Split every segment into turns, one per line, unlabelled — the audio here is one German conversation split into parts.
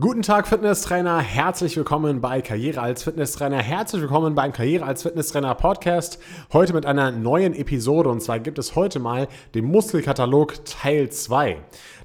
Guten Tag, Fitnesstrainer. Herzlich willkommen bei Karriere als Fitnesstrainer. Herzlich willkommen beim Karriere als Fitnesstrainer Podcast. Heute mit einer neuen Episode und zwar gibt es heute mal den Muskelkatalog Teil 2.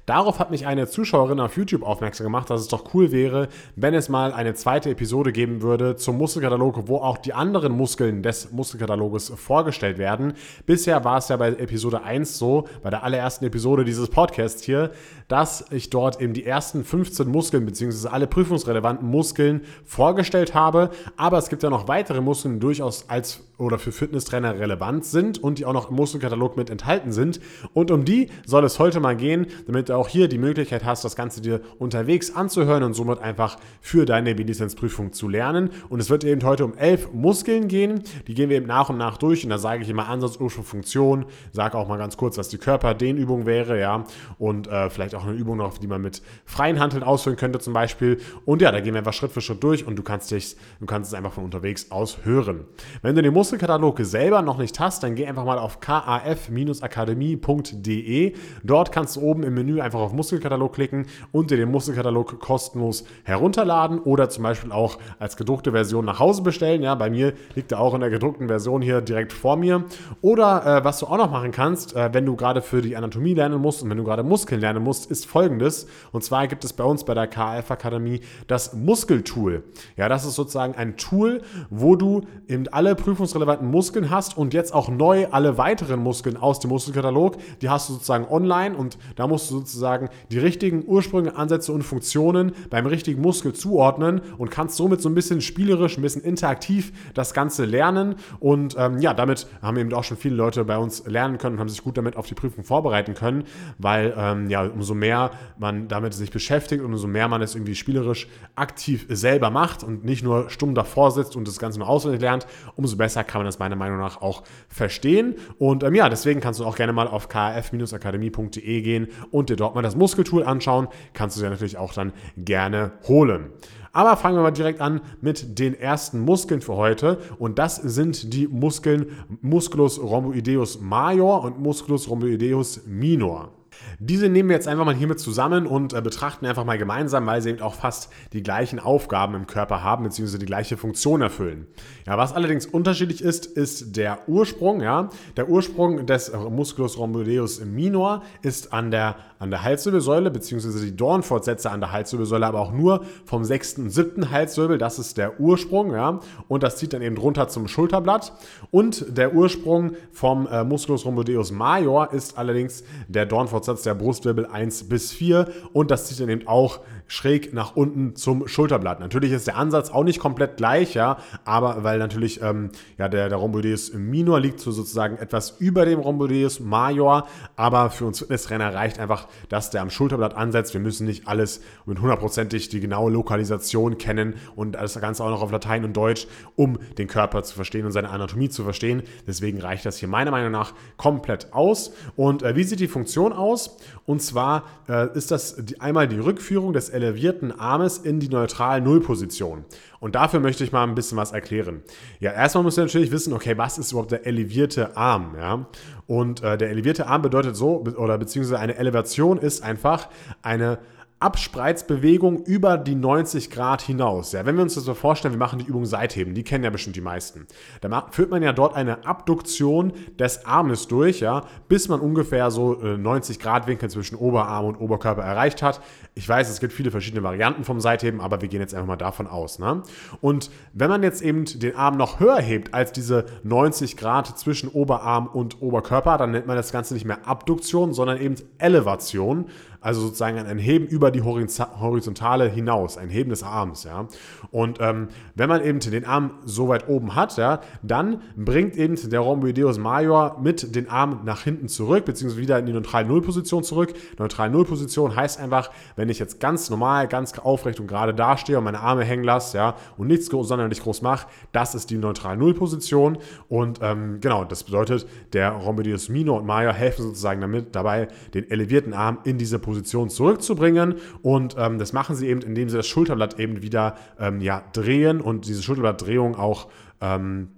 Darauf hat mich eine Zuschauerin auf YouTube aufmerksam gemacht, dass es doch cool wäre, wenn es mal eine zweite Episode geben würde zum Muskelkatalog, wo auch die anderen Muskeln des Muskelkataloges vorgestellt werden. Bisher war es ja bei Episode 1 so, bei der allerersten Episode dieses Podcasts hier, dass ich dort eben die ersten 15 Muskeln bzw. alle prüfungsrelevanten Muskeln vorgestellt habe. Aber es gibt ja noch weitere Muskeln, die durchaus als oder für Fitnesstrainer relevant sind und die auch noch im Muskelkatalog mit enthalten sind. Und um die soll es heute mal gehen, damit du auch hier die Möglichkeit hast, das Ganze dir unterwegs anzuhören und somit einfach für deine B-Lizenz-Prüfung zu lernen. Und es wird eben heute um elf Muskeln gehen. Die gehen wir eben nach und nach durch und da sage ich immer Ansatz, Ursprung, Funktion, sage auch mal ganz kurz, was die Körperdehnübung wäre, ja, und äh, vielleicht auch eine Übung noch, die man mit freien Handeln ausführen könnte zum Beispiel. Und ja, da gehen wir einfach Schritt für Schritt durch und du kannst dich, du kannst es einfach von unterwegs aus hören. Wenn du den Muskelkatalog selber noch nicht hast, dann geh einfach mal auf kaf-akademie.de. Dort kannst du oben im Menü einfach auf Muskelkatalog klicken und dir den Muskelkatalog kostenlos herunterladen oder zum Beispiel auch als gedruckte Version nach Hause bestellen. Ja, bei mir liegt er auch in der gedruckten Version hier direkt vor mir. Oder äh, was du auch noch machen kannst, äh, wenn du gerade für die Anatomie lernen musst und wenn du gerade Muskeln lernen musst, ist folgendes. Und zwar gibt es bei uns bei der KF Akademie das Muskeltool. Ja, das ist sozusagen ein Tool, wo du eben alle prüfungsrelevanten Muskeln hast und jetzt auch neu alle weiteren Muskeln aus dem Muskelkatalog. Die hast du sozusagen online und da musst du sozusagen die richtigen Ursprünge, Ansätze und Funktionen beim richtigen Muskel zuordnen und kannst somit so ein bisschen spielerisch, ein bisschen interaktiv das Ganze lernen. Und ähm, ja, damit haben eben auch schon viele Leute bei uns lernen können und haben sich gut damit auf die Prüfung vorbereiten können, weil ähm, ja, umso mehr man damit sich beschäftigt und umso mehr man es irgendwie spielerisch aktiv selber macht und nicht nur stumm davor sitzt und das Ganze nur auswendig lernt, umso besser kann man das meiner Meinung nach auch verstehen. Und ähm, ja, deswegen kannst du auch gerne mal auf kf-akademie.de gehen und dir dort mal das Muskeltool anschauen. Kannst du dir natürlich auch dann gerne holen. Aber fangen wir mal direkt an mit den ersten Muskeln für heute. Und das sind die Muskeln Musculus rhomboideus major und Musculus rhomboideus minor. Diese nehmen wir jetzt einfach mal hiermit zusammen und äh, betrachten einfach mal gemeinsam, weil sie eben auch fast die gleichen Aufgaben im Körper haben, beziehungsweise die gleiche Funktion erfüllen. Ja, was allerdings unterschiedlich ist, ist der Ursprung. Ja? Der Ursprung des Musculus rhomboideus minor ist an der, an der Halswirbelsäule, beziehungsweise die Dornfortsätze an der Halswirbelsäule, aber auch nur vom sechsten und siebten Halswirbel. Das ist der Ursprung. Ja? Und das zieht dann eben runter zum Schulterblatt. Und der Ursprung vom äh, Musculus rhomboideus major ist allerdings der Dornfortsatz der Brustwirbel 1 bis 4 und das zieht dann eben auch schräg nach unten zum Schulterblatt. Natürlich ist der Ansatz auch nicht komplett gleich, ja, aber weil natürlich ähm, ja, der, der Rhomboideus minor liegt so sozusagen etwas über dem Rhomboideus major, aber für uns Fitnesstrainer reicht einfach, dass der am Schulterblatt ansetzt. Wir müssen nicht alles mit hundertprozentig die genaue Lokalisation kennen und das Ganze auch noch auf Latein und Deutsch, um den Körper zu verstehen und seine Anatomie zu verstehen. Deswegen reicht das hier meiner Meinung nach komplett aus. Und äh, wie sieht die Funktion aus? Und zwar äh, ist das die, einmal die Rückführung des elevierten Armes in die neutrale Nullposition. Und dafür möchte ich mal ein bisschen was erklären. Ja, erstmal müssen wir natürlich wissen, okay, was ist überhaupt der elevierte Arm? Ja? Und äh, der elevierte Arm bedeutet so, oder beziehungsweise eine Elevation ist einfach eine Abspreizbewegung über die 90 Grad hinaus. Ja, wenn wir uns das so vorstellen, wir machen die Übung Seitheben, die kennen ja bestimmt die meisten. Da führt man ja dort eine Abduktion des Armes durch, ja, bis man ungefähr so 90 äh, Grad Winkel zwischen Oberarm und Oberkörper erreicht hat. Ich weiß, es gibt viele verschiedene Varianten vom Seitheben, aber wir gehen jetzt einfach mal davon aus. Ne? Und wenn man jetzt eben den Arm noch höher hebt als diese 90 Grad zwischen Oberarm und Oberkörper, dann nennt man das Ganze nicht mehr Abduktion, sondern eben Elevation also sozusagen ein Heben über die Horizontale hinaus, ein Heben des Arms. Ja? Und ähm, wenn man eben den Arm so weit oben hat, ja, dann bringt eben der Rhomboideus major mit den Arm nach hinten zurück, beziehungsweise wieder in die neutrale Nullposition zurück. Neutrale Nullposition heißt einfach, wenn ich jetzt ganz normal, ganz aufrecht und gerade dastehe und meine Arme hängen lasse ja, und nichts sonderlich groß mache, das ist die neutrale Nullposition. Und ähm, genau, das bedeutet, der Rhomboideus minor und major helfen sozusagen damit dabei, den elevierten Arm in diese Position Position zurückzubringen. Und ähm, das machen sie eben, indem sie das Schulterblatt eben wieder ähm, ja, drehen und diese Schulterblattdrehung auch ähm,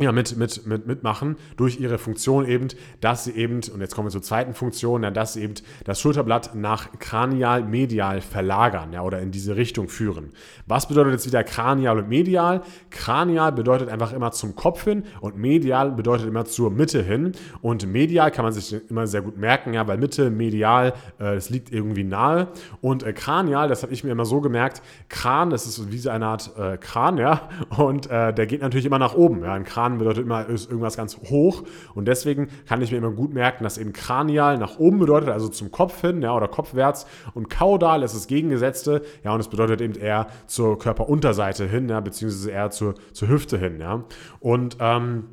ja, mit, mit, mit, mitmachen durch ihre Funktion eben, dass sie eben, und jetzt kommen wir zur zweiten Funktion, ja, dass sie eben das Schulterblatt nach kranial-medial verlagern ja, oder in diese Richtung führen. Was bedeutet jetzt wieder kranial und medial? Kranial bedeutet einfach immer zum Kopf hin und medial bedeutet immer zur Mitte hin. Und medial kann man sich immer sehr gut merken, ja, weil Mitte, medial, äh, das liegt irgendwie nahe. Und äh, kranial, das habe ich mir immer so gemerkt, Kran, das ist wie so eine Art äh, Kran, ja, und äh, der geht natürlich immer nach oben. Ja, ein Kran Kran bedeutet immer irgendwas ganz hoch und deswegen kann ich mir immer gut merken, dass eben kranial nach oben bedeutet, also zum Kopf hin, ja, oder kopfwärts und kaudal ist das Gegengesetzte, ja, und es bedeutet eben eher zur Körperunterseite hin, ja, beziehungsweise eher zur, zur Hüfte hin, ja. Und ähm,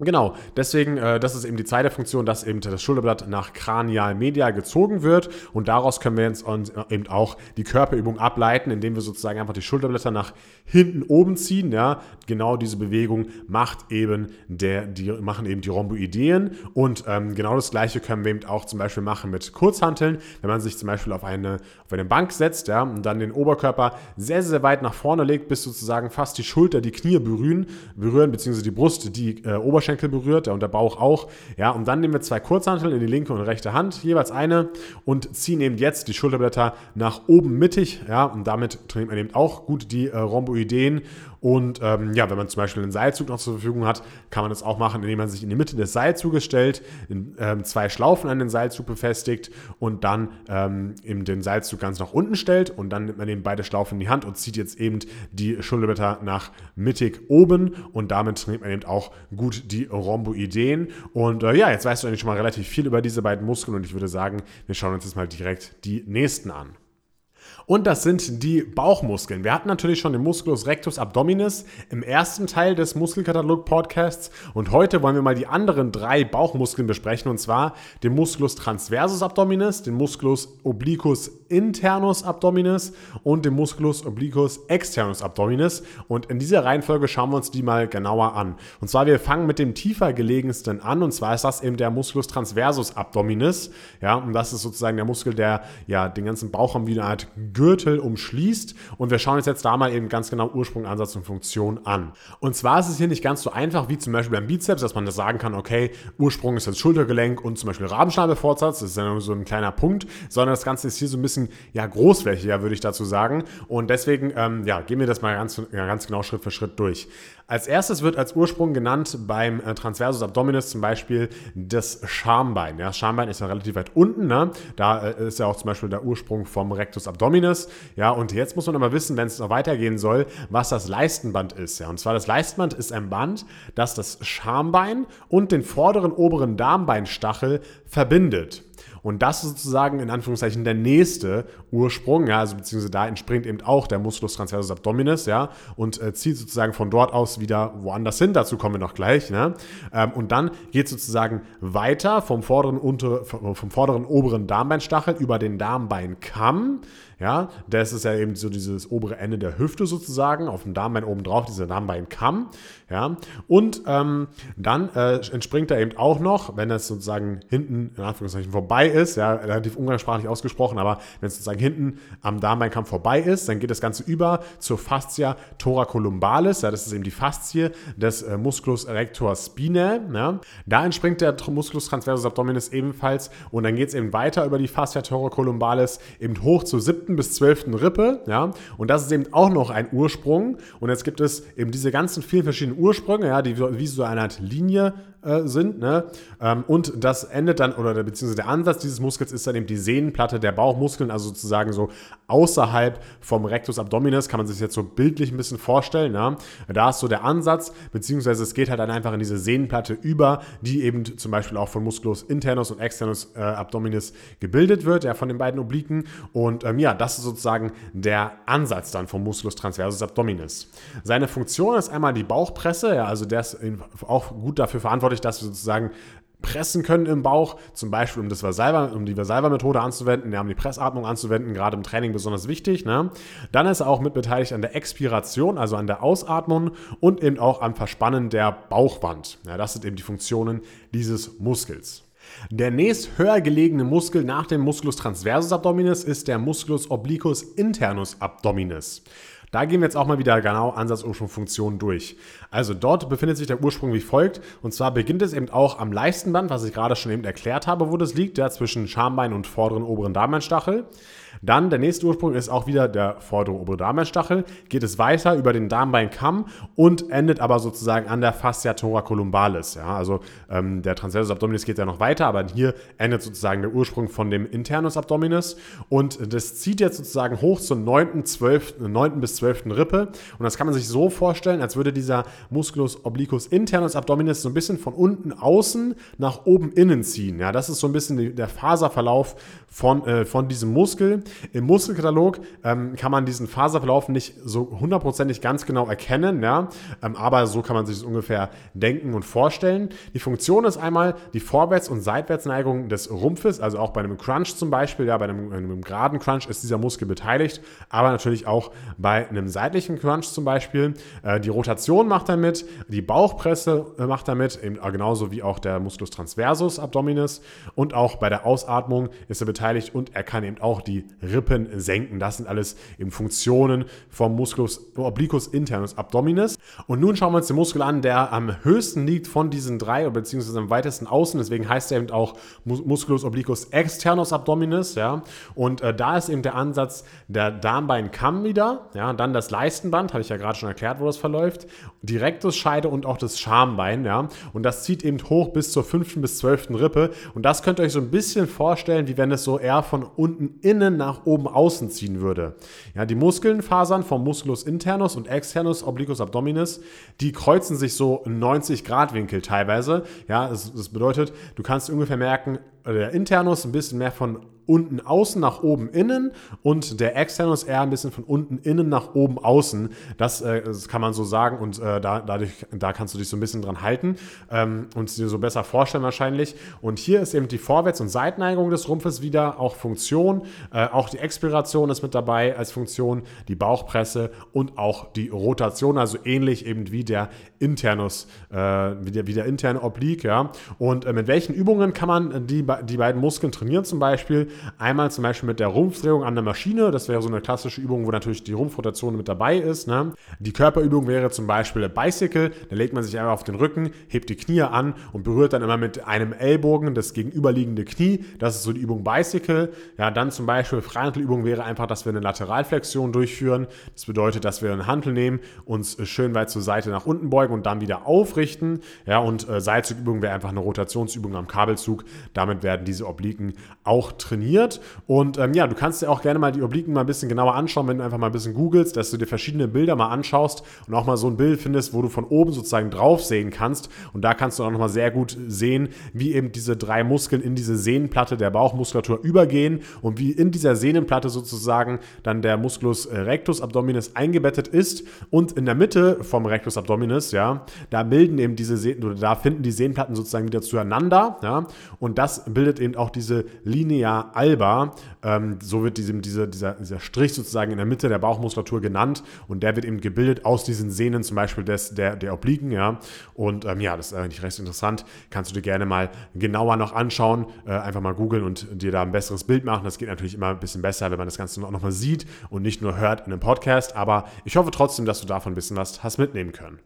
Genau, deswegen, äh, das ist eben die zweite Funktion, dass eben das Schulterblatt nach kranial-medial gezogen wird. Und daraus können wir jetzt eben auch die Körperübung ableiten, indem wir sozusagen einfach die Schulterblätter nach hinten oben ziehen, ja. Genau diese Bewegung macht eben der, die, machen eben die Rhomboideen und ähm, genau das gleiche können wir eben auch zum Beispiel machen mit Kurzhanteln, wenn man sich zum Beispiel auf eine, auf eine Bank setzt, ja, und dann den Oberkörper sehr, sehr weit nach vorne legt, bis sozusagen fast die Schulter, die Knie berühren, berühren, beziehungsweise die Brust, die äh, Oberschenkel Oberschenkel berührt und der Bauch auch. Ja, und dann nehmen wir zwei Kurzhanteln in die linke und rechte Hand, jeweils eine und ziehen eben jetzt die Schulterblätter nach oben mittig. Ja, und damit trainiert man eben auch gut die äh, Rhomboideen und ähm, ja, wenn man zum Beispiel einen Seilzug noch zur Verfügung hat, kann man das auch machen, indem man sich in die Mitte des Seilzuges stellt, in, ähm, zwei Schlaufen an den Seilzug befestigt und dann ähm, eben den Seilzug ganz nach unten stellt und dann nimmt man eben beide Schlaufen in die Hand und zieht jetzt eben die Schulterblätter nach mittig oben und damit trainiert man eben auch gut die Rhomboideen. Und äh, ja, jetzt weißt du eigentlich schon mal relativ viel über diese beiden Muskeln und ich würde sagen, wir schauen uns jetzt mal direkt die nächsten an. Und das sind die Bauchmuskeln. Wir hatten natürlich schon den Musculus rectus abdominis im ersten Teil des Muskelkatalog Podcasts und heute wollen wir mal die anderen drei Bauchmuskeln besprechen. Und zwar den Musculus transversus abdominis, den Musculus obliquus internus abdominis und den Musculus obliquus externus abdominis. Und in dieser Reihenfolge schauen wir uns die mal genauer an. Und zwar wir fangen mit dem tiefer gelegensten an. Und zwar ist das eben der Musculus transversus abdominis, ja, und das ist sozusagen der Muskel, der ja den ganzen Bauch wie eine Art Gürtel umschließt. Und wir schauen uns jetzt da mal eben ganz genau Ursprung, Ansatz und Funktion an. Und zwar ist es hier nicht ganz so einfach wie zum Beispiel beim Bizeps, dass man das sagen kann, okay, Ursprung ist das Schultergelenk und zum Beispiel Rabenschnabelfortsatz, das ist ja nur so ein kleiner Punkt, sondern das Ganze ist hier so ein bisschen ja, großflächiger, würde ich dazu sagen. Und deswegen ähm, ja, gehen wir das mal ganz, ganz genau Schritt für Schritt durch. Als erstes wird als Ursprung genannt beim äh, Transversus Abdominis zum Beispiel das Schambein. Ja, das Schambein ist ja relativ weit unten. Ne? Da äh, ist ja auch zum Beispiel der Ursprung vom Rectus Abdominis. Ja, und jetzt muss man aber wissen, wenn es noch weitergehen soll, was das Leistenband ist. Ja, und zwar das Leistenband ist ein Band, das das Schambein und den vorderen oberen Darmbeinstachel verbindet. Und das ist sozusagen in Anführungszeichen der nächste Ursprung, ja, also beziehungsweise da entspringt eben auch der Musculus transversus abdominis, ja, und äh, zieht sozusagen von dort aus wieder woanders hin, dazu kommen wir noch gleich, ne? Ähm, und dann geht sozusagen weiter vom vorderen, unter, vom vorderen oberen Darmbeinstachel über den Darmbeinkamm, ja, das ist ja eben so dieses obere Ende der Hüfte sozusagen, auf dem Darmbein oben drauf, dieser Darmbeinkamm. Ja, und ähm, dann äh, entspringt er eben auch noch, wenn es sozusagen hinten in Anführungszeichen vorbei ist, ja, relativ umgangssprachlich ausgesprochen, aber wenn es sozusagen hinten am Darmbeinkamm vorbei ist, dann geht das Ganze über zur Fascia thoracolumbalis, ja, das ist eben die Faszie des äh, Musculus erector spinae. Ja. Da entspringt der Musculus transversus abdominis ebenfalls und dann geht es eben weiter über die Fascia thoracolumbalis eben hoch zur siebten siebten bis zwölften Rippe, ja, und das ist eben auch noch ein Ursprung. Und jetzt gibt es eben diese ganzen vielen verschiedenen Ursprünge, ja, die wie so eine Art Linie äh, sind. Ne? Ähm, und das endet dann, oder beziehungsweise der Ansatz dieses Muskels ist dann eben die Sehnenplatte der Bauchmuskeln, also sozusagen so außerhalb vom Rectus Abdominis, kann man sich jetzt so bildlich ein bisschen vorstellen. Ja? Da ist so der Ansatz, beziehungsweise es geht halt dann einfach in diese Sehnenplatte über, die eben zum Beispiel auch von Musculus internus und externus äh, Abdominis gebildet wird, ja, von den beiden Obliken. Und ähm, ja, das ist sozusagen der Ansatz dann vom Musculus transversus abdominis. Seine Funktion ist einmal die Bauchpresse, ja, also der ist auch gut dafür verantwortlich, verantwortlich, dass wir sozusagen pressen können im Bauch, zum Beispiel um, das Vasalva, um die Vasalva-Methode anzuwenden, ja, um die Pressatmung anzuwenden, gerade im Training besonders wichtig. Ne? Dann ist er auch mit beteiligt an der Expiration, also an der Ausatmung und eben auch am Verspannen der Bauchwand. Ja, das sind eben die Funktionen dieses Muskels. Der nächst höher gelegene Muskel nach dem Musculus transversus abdominis ist der Musculus obliquus internus abdominis. Da gehen wir jetzt auch mal wieder genau Ansatz, Ursprung, Funktion durch. Also dort befindet sich der Ursprung wie folgt. Und zwar beginnt es eben auch am Leistenband, was ich gerade schon eben erklärt habe, wo das liegt, ja, zwischen Schambein und vorderen oberen Darmbeinstachel. Dann der nächste Ursprung ist auch wieder der vordere obere Darmbeinstachel. Geht es weiter über den Darmbeinkamm und endet aber sozusagen an der Fascia thoracolumbalis. Ja, also ähm, der Transversus Abdominis geht ja noch weiter, aber hier endet sozusagen der Ursprung von dem Internus Abdominis und das zieht jetzt sozusagen hoch zur 9. 12, 9. bis 12. Rippe und das kann man sich so vorstellen, als würde dieser Musculus obliquus internus abdominis so ein bisschen von unten außen nach oben innen ziehen. Ja, das ist so ein bisschen der Faserverlauf von, äh, von diesem Muskel. Im Muskelkatalog ähm, kann man diesen Faserverlauf nicht so hundertprozentig ganz genau erkennen, ja? Ähm, aber so kann man sich das ungefähr denken und vorstellen. Die Funktion ist einmal die Vorwärts- und Seitwärtsneigung des Rumpfes, also auch bei einem Crunch zum Beispiel, ja, bei einem, einem geraden Crunch ist dieser Muskel beteiligt, aber natürlich auch bei einem seitlichen Crunch zum Beispiel. Äh, die Rotation macht damit, die Bauchpresse äh, macht damit, eben äh, genauso wie auch der Musculus transversus abdominis und auch bei der Ausatmung ist er beteiligt und er kann eben auch die Rippen senken. Das sind alles eben Funktionen vom Musculus obliquus internus abdominis. Und nun schauen wir uns den Muskel an, der am höchsten liegt von diesen drei, beziehungsweise am weitesten außen. Deswegen heißt er eben auch Musculus obliquus externus abdominis. Ja? Und äh, da ist eben der Ansatz der Darmbeinkamm wieder. Ja? Dann das Leistenband, habe ich ja gerade schon erklärt, wo das verläuft. Direktus Scheide und auch das Schambein. Ja? Und das zieht eben hoch bis zur fünften bis zwölften Rippe. Und das könnt ihr euch so ein bisschen vorstellen, wie wenn es so eher von unten innen nach oben außen ziehen würde. Ja, die Muskelfasern vom Musculus internus und externus obliquus abdominis, die kreuzen sich so 90 Grad Winkel teilweise. Ja, das, das bedeutet, du kannst ungefähr merken, der Internus ein bisschen mehr von unten außen nach oben innen und der Externus eher ein bisschen von unten innen nach oben außen. Das, äh, das kann man so sagen und äh, da, dadurch, da kannst du dich so ein bisschen dran halten ähm, und dir so besser vorstellen wahrscheinlich. Und hier ist eben die Vorwärts- und Seitneigung des Rumpfes wieder auch Funktion. Äh, auch die Expiration ist mit dabei als Funktion, die Bauchpresse und auch die Rotation, also ähnlich eben wie der Internus, äh, wie, der, wie der interne Oblique. Ja. Und äh, mit welchen Übungen kann man die, die beiden Muskeln trainieren zum Beispiel? Einmal zum Beispiel mit der Rumpfdrehung an der Maschine. Das wäre so eine klassische Übung, wo natürlich die Rumpfrotation mit dabei ist. Ne? Die Körperübung wäre zum Beispiel der Bicycle. Da legt man sich einfach auf den Rücken, hebt die Knie an und berührt dann immer mit einem Ellbogen das gegenüberliegende Knie. Das ist so die Übung Bicycle. Ja, dann zum Beispiel Freihandelübung wäre einfach, dass wir eine Lateralflexion durchführen. Das bedeutet, dass wir einen Hantel nehmen, uns schön weit zur Seite nach unten beugen und dann wieder aufrichten. Ja, und äh, Seilzugübung wäre einfach eine Rotationsübung am Kabelzug. Damit werden diese Obliken auch trainiert trainiert. Und ähm, ja, du kannst dir auch gerne mal die Obliken mal ein bisschen genauer anschauen, wenn du einfach mal ein bisschen googelst, dass du dir verschiedene Bilder mal anschaust und auch mal so ein Bild findest, wo du von oben sozusagen drauf sehen kannst. Und da kannst du auch nochmal sehr gut sehen, wie eben diese drei Muskeln in diese Sehnenplatte der Bauchmuskulatur übergehen und wie in dieser Sehnenplatte sozusagen dann der Musculus äh, rectus abdominis eingebettet ist. Und in der Mitte vom Rectus abdominis, ja, da bilden eben diese Sehnen, oder da finden die Sehnenplatten sozusagen wieder zueinander, ja, und das bildet eben auch diese linear alba, ähm, so wird diesem, diese, dieser, dieser Strich sozusagen in der Mitte der Bauchmuskulatur genannt und der wird eben gebildet aus diesen Sehnen, zum Beispiel des, der, der Obliken, ja. Und ähm, ja, das ist eigentlich recht interessant. Kannst du dir gerne mal genauer noch anschauen, äh, einfach mal googeln und dir da ein besseres Bild machen. Das geht natürlich immer ein bisschen besser, wenn man das Ganze auch nochmal sieht und nicht nur hört in einem Podcast. Aber ich hoffe trotzdem, dass du davon ein bisschen was hast mitnehmen können.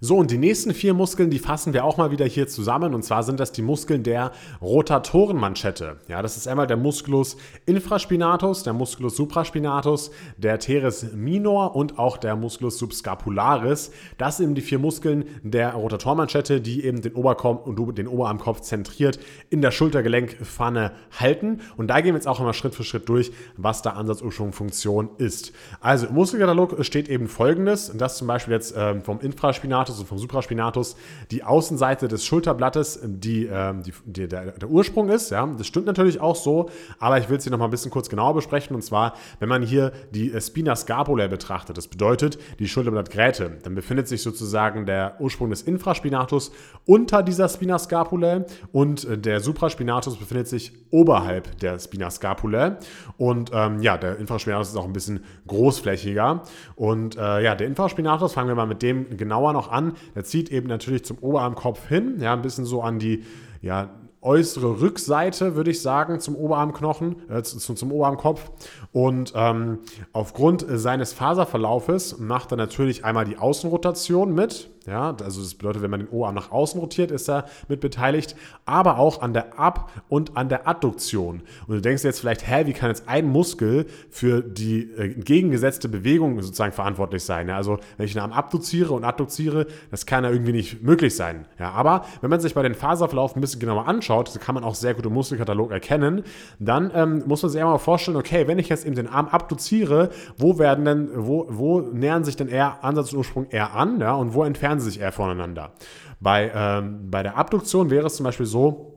So, und die nächsten vier Muskeln, die fassen wir auch mal wieder hier zusammen. Und zwar sind das die Muskeln der Rotatorenmanschette. Ja, das ist einmal der Musculus infraspinatus, der Musculus supraspinatus, der Teres minor und auch der Musculus subscapularis. Das sind eben die vier Muskeln der Rotatormanschette, die eben den, Oberkopf und den Oberarmkopf zentriert in der Schultergelenkpfanne halten. Und da gehen wir jetzt auch immer Schritt für Schritt durch, was da Ansatz, Ursprung, Funktion ist. Also im Muskelkatalog steht eben folgendes, das zum Beispiel jetzt äh, vom Infraspinatus Spinatus und vom Supraspinatus die Außenseite des Schulterblattes, die, äh, die, die der, der, Ursprung ist. Ja? Das stimmt natürlich auch so, aber ich will es hier nochmal ein bisschen kurz genauer besprechen. Und zwar, wenn man hier die äh, Spina scapulae betrachtet, das bedeutet die Schulterblattgräte, dann befindet sich sozusagen der Ursprung des Infraspinatus unter dieser Spina scapulae und äh, der Supraspinatus befindet sich oberhalb der Spina scapulae. Und ähm, ja, der Infraspinatus ist auch ein bisschen großflächiger. Und äh, ja, der Infraspinatus, fangen wir mal mit dem genauer noch an. Der zieht eben natürlich zum Oberarmkopf hin, ja, ein bisschen so an die ja, äußere Rückseite, würde ich sagen, zum Oberarmknochen, äh, zum, zum Oberarmkopf. Und ähm, aufgrund seines Faserverlaufes macht er natürlich einmal die Außenrotation mit. Ja, also das bedeutet, wenn man den Oberarm nach außen rotiert, ist er mit beteiligt, aber auch an der Ab- und an der Adduktion. Und du denkst jetzt vielleicht, hä, wie kann jetzt ein Muskel für die äh, entgegengesetzte Bewegung sozusagen verantwortlich sein? Ja, also wenn ich den Arm abduziere und adduziere, das kann ja irgendwie nicht möglich sein. Ja, aber wenn man sich bei den Faserverlauf ein bisschen genauer anschaut, so kann man auch sehr gut im Muskelkatalog erkennen, dann ähm, muss man sich einmal vorstellen, okay, wenn ich jetzt eben den Arm abduziere, wo werden denn, wo, wo nähern sich denn eher Ansatz und Ursprung eher an, ja, und wo entfernen sie sich eher voneinander? Bei, ähm, bei der Abduktion wäre es zum Beispiel so,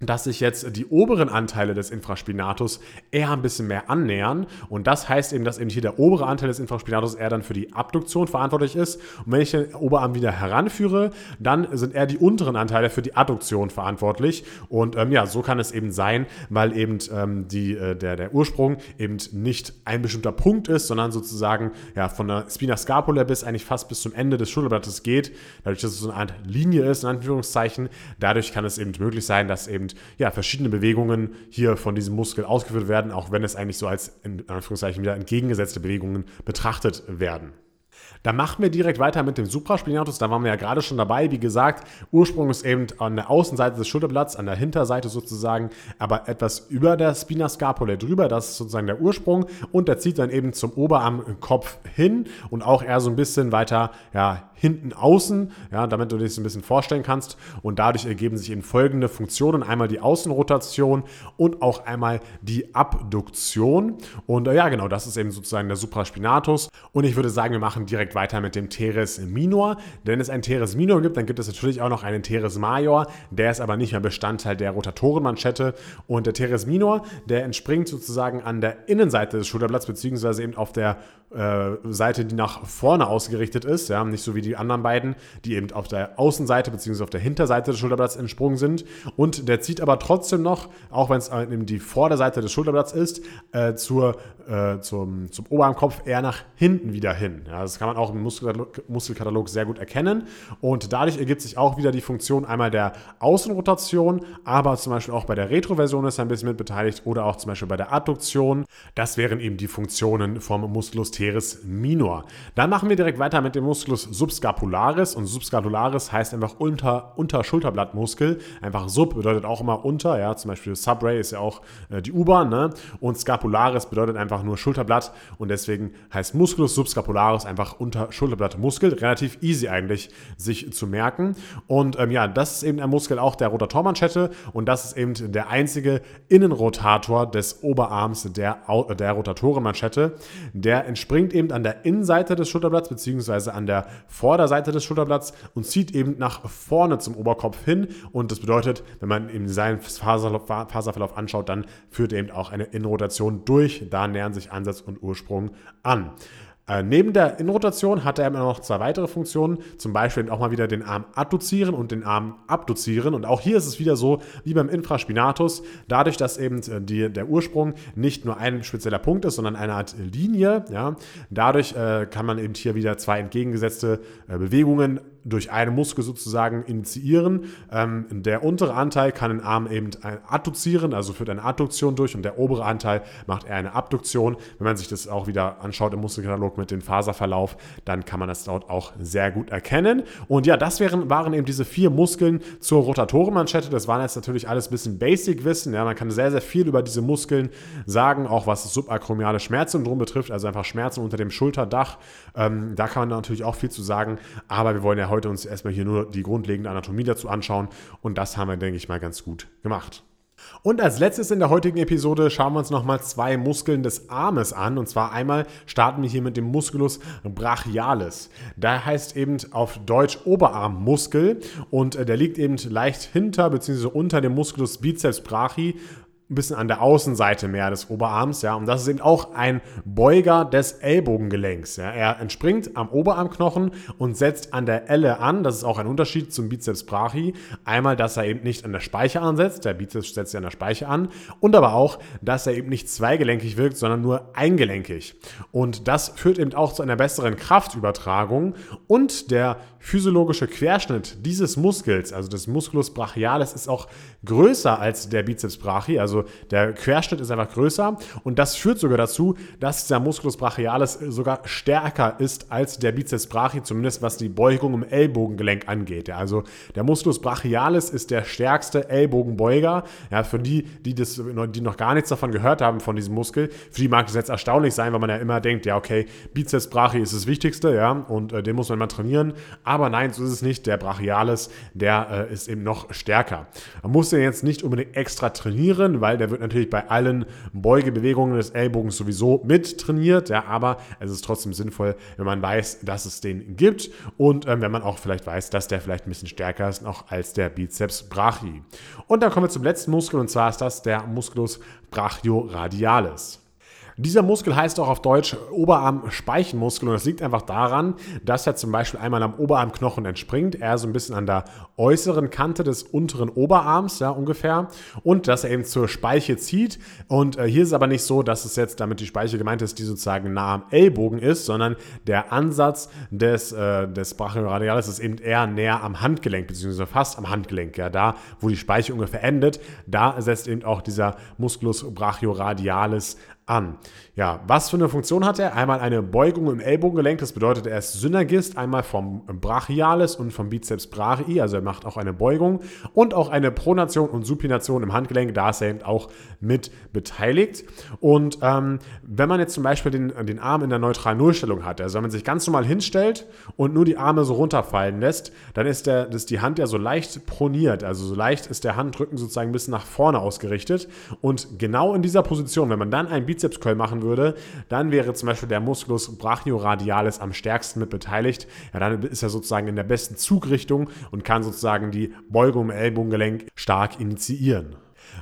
dass sich jetzt die oberen Anteile des Infraspinatus eher ein bisschen mehr annähern. Und das heißt eben, dass eben hier der obere Anteil des Infraspinatus eher dann für die Abduktion verantwortlich ist. Und wenn ich den Oberarm wieder heranführe, dann sind eher die unteren Anteile für die Adduktion verantwortlich. Und ähm, ja, so kann es eben sein, weil eben ähm, die, äh, der, der Ursprung eben nicht ein bestimmter Punkt ist, sondern sozusagen ja, von der Spina scapula bis eigentlich fast bis zum Ende des Schulterblattes geht. Dadurch, dass es so eine Art Linie ist, in Anführungszeichen, dadurch kann es eben möglich sein, dass eben ja, verschiedene Bewegungen hier von diesem Muskel ausgeführt werden, auch wenn es eigentlich so als in Anführungszeichen wieder entgegengesetzte Bewegungen betrachtet werden. Dann machen wir direkt weiter mit dem Supraspinatus. Da waren wir ja gerade schon dabei. Wie gesagt, Ursprung ist eben an der Außenseite des Schulterblatts, an der Hinterseite sozusagen, aber etwas über der Spina scapulae drüber. Das ist sozusagen der Ursprung. Und der zieht dann eben zum Oberarmkopf hin und auch eher so ein bisschen weiter ja, hinten außen, ja, damit du dir das ein bisschen vorstellen kannst. Und dadurch ergeben sich eben folgende Funktionen. Einmal die Außenrotation und auch einmal die Abduktion. Und äh, ja, genau, das ist eben sozusagen der Supraspinatus. Und ich würde sagen, wir machen direkt weiter mit dem Teres minor. Wenn es ein Teres minor gibt, dann gibt es natürlich auch noch einen Teres major. Der ist aber nicht mehr Bestandteil der Rotatorenmanschette. Und der Teres minor, der entspringt sozusagen an der Innenseite des Schulterblatts, beziehungsweise eben auf der äh, Seite, die nach vorne ausgerichtet ist. Ja, nicht so wie die anderen beiden, die eben auf der Außenseite bzw. auf der Hinterseite des Schulterblatts entsprungen sind. Und der zieht aber trotzdem noch, auch wenn es eben die Vorderseite des Schulterblatts ist, äh, zur, äh, zum, zum Oberarmkopf eher nach hinten wieder hin. Ja, das kann man auch im Muskelkatalog, sehr gut erkennen. Und dadurch ergibt sich auch wieder die Funktion einmal der Außenrotation, aber zum Beispiel auch bei der Retroversion ist er ein bisschen mit beteiligt oder auch zum Beispiel bei der Adduktion. Das wären eben die Funktionen vom Musculus teres minor. Dann machen wir direkt weiter mit dem Musculus subscapularis Subscapularis und Subscapularis heißt einfach unter, unter Schulterblattmuskel. Einfach Sub bedeutet auch immer unter, ja, zum Beispiel Subray ist ja auch äh, die U-Bahn, ne? Und Scapularis bedeutet einfach nur Schulterblatt und deswegen heißt Musculus subscapularis einfach unter Schulterblattmuskel. Relativ easy eigentlich sich zu merken. Und ähm, ja, das ist eben ein Muskel auch der Rotatormanschette und das ist eben der einzige Innenrotator des Oberarms der, der Rotatorenmanschette. Der entspringt eben an der Innenseite des Schulterblatts beziehungsweise an der Vorderseite des Schulterblatts und zieht eben nach vorne zum Oberkopf hin. Und das bedeutet, wenn man eben seinen Faserverlauf anschaut, dann führt eben auch eine Innenrotation durch. Da nähern sich Ansatz und Ursprung an. Äh, neben der Innenrotation hat er immer noch zwei weitere Funktionen, zum Beispiel auch mal wieder den Arm adduzieren und den Arm abduzieren. Und auch hier ist es wieder so wie beim Infraspinatus, dadurch, dass eben äh, die, der Ursprung nicht nur ein spezieller Punkt ist, sondern eine Art Linie. Ja, dadurch äh, kann man eben hier wieder zwei entgegengesetzte äh, Bewegungen durch einen Muskel sozusagen initiieren. Ähm, der untere Anteil kann den Arm eben adduzieren, also führt eine Adduktion durch und der obere Anteil macht eher eine Abduktion. Wenn man sich das auch wieder anschaut im Muskelkatalog mit dem Faserverlauf, dann kann man das dort auch sehr gut erkennen. Und ja, das wären, waren eben diese vier Muskeln zur Rotatorenmanschette. Das waren jetzt natürlich alles ein bisschen Basic-Wissen. Ja, man kann sehr, sehr viel über diese Muskeln sagen, auch was das subakromiale Schmerzsyndrom betrifft, also einfach Schmerzen unter dem Schulterdach. Ähm, da kann man natürlich auch viel zu sagen, aber wir wollen ja heute uns erstmal hier nur die grundlegende Anatomie dazu anschauen und das haben wir, denke ich mal, ganz gut gemacht. Und als letztes in der heutigen Episode schauen wir uns nochmal zwei Muskeln des Armes an. Und zwar einmal starten wir hier mit dem Musculus brachialis. Der heißt eben auf Deutsch Oberarmmuskel und äh, der liegt eben leicht hinter bzw. unter dem Musculus biceps brachii ein bisschen an der Außenseite mehr des Oberarms, ja, und das ist eben auch ein Beuger des Ellbogengelenks, ja. Er entspringt am Oberarmknochen und setzt an der Elle an, das ist auch ein Unterschied zum Bizeps brachii. Einmal, dass er eben nicht an der Speiche ansetzt, der Bizeps setzt ja an der Speiche an, und aber auch, dass er eben nicht zweigelenkig wirkt, sondern nur eingelenkig. Und das führt eben auch zu einer besseren Kraftübertragung und der physiologische Querschnitt dieses Muskels, also des Musculus brachialis, ist auch größer als der Bizeps brachii, also der Querschnitt ist einfach größer und das führt sogar dazu, dass der Musculus brachialis sogar stärker ist als der Bizeps brachii, zumindest was die Beugung im Ellbogengelenk angeht. Also der Musculus brachialis ist der stärkste Ellbogenbeuger. Ja, für die, die, das, die noch gar nichts davon gehört haben, von diesem Muskel, für die mag das jetzt erstaunlich sein, weil man ja immer denkt, ja, okay, Bizeps brachii ist das Wichtigste, ja, und äh, den muss man mal trainieren. Aber nein, so ist es nicht. Der Brachialis, der äh, ist eben noch stärker. Man muss den jetzt nicht unbedingt extra trainieren, weil der wird natürlich bei allen Beugebewegungen des Ellbogens sowieso mit trainiert, ja, aber es ist trotzdem sinnvoll, wenn man weiß, dass es den gibt und ähm, wenn man auch vielleicht weiß, dass der vielleicht ein bisschen stärker ist noch als der Bizeps brachii. Und dann kommen wir zum letzten Muskel und zwar ist das der Musculus brachioradialis. Dieser Muskel heißt auch auf Deutsch Oberarm-Speichenmuskel und das liegt einfach daran, dass er zum Beispiel einmal am Oberarmknochen entspringt, er so ein bisschen an der äußeren Kante des unteren Oberarms, ja, ungefähr, und dass er eben zur Speiche zieht. Und äh, hier ist es aber nicht so, dass es jetzt, damit die Speiche gemeint ist, die sozusagen nah am Ellbogen ist, sondern der Ansatz des, äh, des Brachioradialis ist eben eher näher am Handgelenk, beziehungsweise fast am Handgelenk, ja, da, wo die Speiche ungefähr endet, da setzt eben auch dieser Musculus brachioradialis an. Ja, was für eine Funktion hat er? Einmal eine Beugung im Ellbogengelenk, das bedeutet, er ist Synergist, einmal vom Brachialis und vom Bizeps brachii, also er macht auch eine Beugung und auch eine Pronation und Supination im Handgelenk, da ist er eben auch mit beteiligt. Und ähm, wenn man jetzt zum Beispiel den, den Arm in der neutralen Nullstellung hat, also wenn man sich ganz normal hinstellt und nur die Arme so runterfallen lässt, dann ist, der, ist die Hand ja so leicht proniert, also so leicht ist der Handrücken sozusagen ein bisschen nach vorne ausgerichtet und genau in dieser Position, wenn man dann ein Bizeps Bizepscurl machen würde, dann wäre zum Beispiel der Musculus brachioradialis am stärksten mit beteiligt. Ja, dann ist er sozusagen in der besten Zugrichtung und kann sozusagen die Beugung im Ellbogengelenk stark initiieren.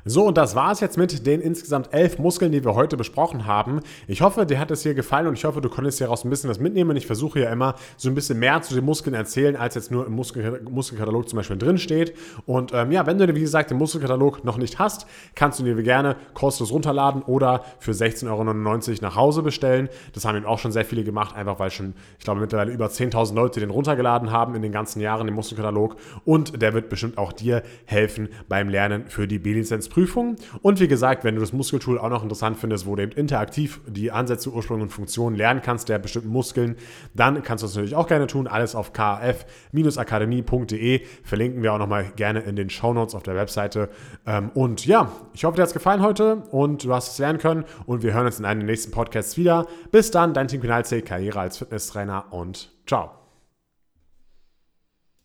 So, und das war es jetzt mit den insgesamt elf Muskeln, die wir heute besprochen haben. Ich hoffe, dir hat es hier gefallen und ich hoffe, du konntest hieraus ein bisschen was mitnehmen. Ich versuche ja immer so ein bisschen mehr zu den Muskeln erzählen, als jetzt nur im Muskel Muskelkatalog zum Beispiel drin steht. Und ähm, ja, wenn du, wie gesagt, den Muskelkatalog noch nicht hast, kannst du dir gerne kostenlos runterladen oder für 16,99 Euro nach Hause bestellen. Das haben eben auch schon sehr viele gemacht, einfach weil schon, ich glaube, mittlerweile über 10.000 Leute den runtergeladen haben in den ganzen Jahren, den Muskelkatalog. Und der wird bestimmt auch dir helfen beim Lernen für die B-Lizenz Prüfung. Und wie gesagt, wenn du das Muskeltool auch noch interessant findest, wo du eben interaktiv die Ansätze, Ursprünge und Funktionen lernen kannst der bestimmten Muskeln, dann kannst du das natürlich auch gerne tun. Alles auf kf-akademie.de verlinken wir auch nochmal gerne in den Shownotes auf der Webseite. Ähm, und ja, ich hoffe, dir hat es gefallen heute und du hast es lernen können. Und wir hören uns in einem der nächsten Podcasts wieder. Bis dann, dein Team Penalze, Karriere als Fitnesstrainer und ciao.